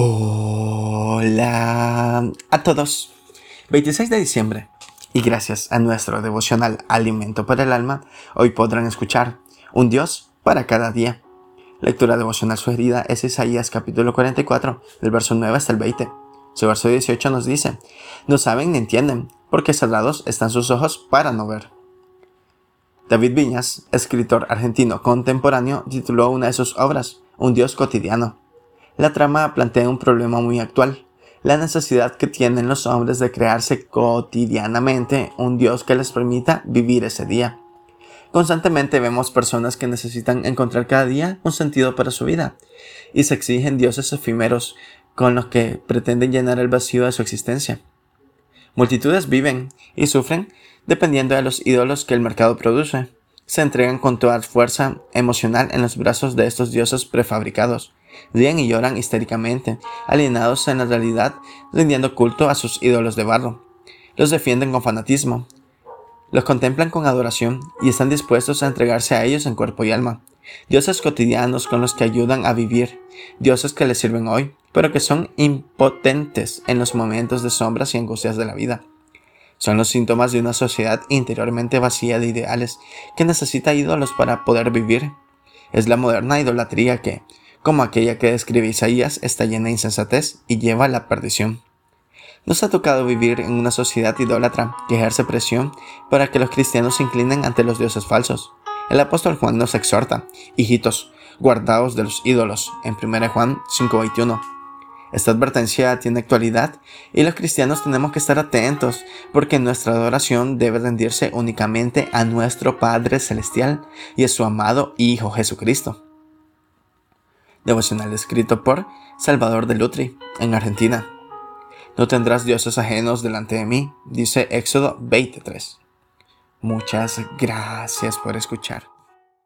Hola a todos. 26 de diciembre. Y gracias a nuestro devocional Alimento para el Alma, hoy podrán escuchar Un Dios para cada día. Lectura devocional sugerida es Isaías capítulo 44, del verso 9 hasta el 20. Su verso 18 nos dice, No saben ni entienden, porque cerrados están sus ojos para no ver. David Viñas, escritor argentino contemporáneo, tituló una de sus obras, Un Dios cotidiano. La trama plantea un problema muy actual, la necesidad que tienen los hombres de crearse cotidianamente un Dios que les permita vivir ese día. Constantemente vemos personas que necesitan encontrar cada día un sentido para su vida y se exigen dioses efímeros con los que pretenden llenar el vacío de su existencia. Multitudes viven y sufren dependiendo de los ídolos que el mercado produce. Se entregan con toda fuerza emocional en los brazos de estos dioses prefabricados ríen y lloran histéricamente, alienados en la realidad, rindiendo culto a sus ídolos de barro. Los defienden con fanatismo, los contemplan con adoración y están dispuestos a entregarse a ellos en cuerpo y alma. Dioses cotidianos con los que ayudan a vivir, dioses que les sirven hoy, pero que son impotentes en los momentos de sombras y angustias de la vida. Son los síntomas de una sociedad interiormente vacía de ideales que necesita ídolos para poder vivir. Es la moderna idolatría que, como aquella que describe Isaías, está llena de insensatez y lleva a la perdición. Nos ha tocado vivir en una sociedad idólatra que ejerce presión para que los cristianos se inclinen ante los dioses falsos. El apóstol Juan nos exhorta, hijitos, guardaos de los ídolos, en 1 Juan 5:21. Esta advertencia tiene actualidad y los cristianos tenemos que estar atentos porque nuestra adoración debe rendirse únicamente a nuestro Padre Celestial y a su amado Hijo Jesucristo devocional escrito por Salvador de Lutri, en Argentina. No tendrás dioses ajenos delante de mí, dice Éxodo 23. Muchas gracias por escuchar.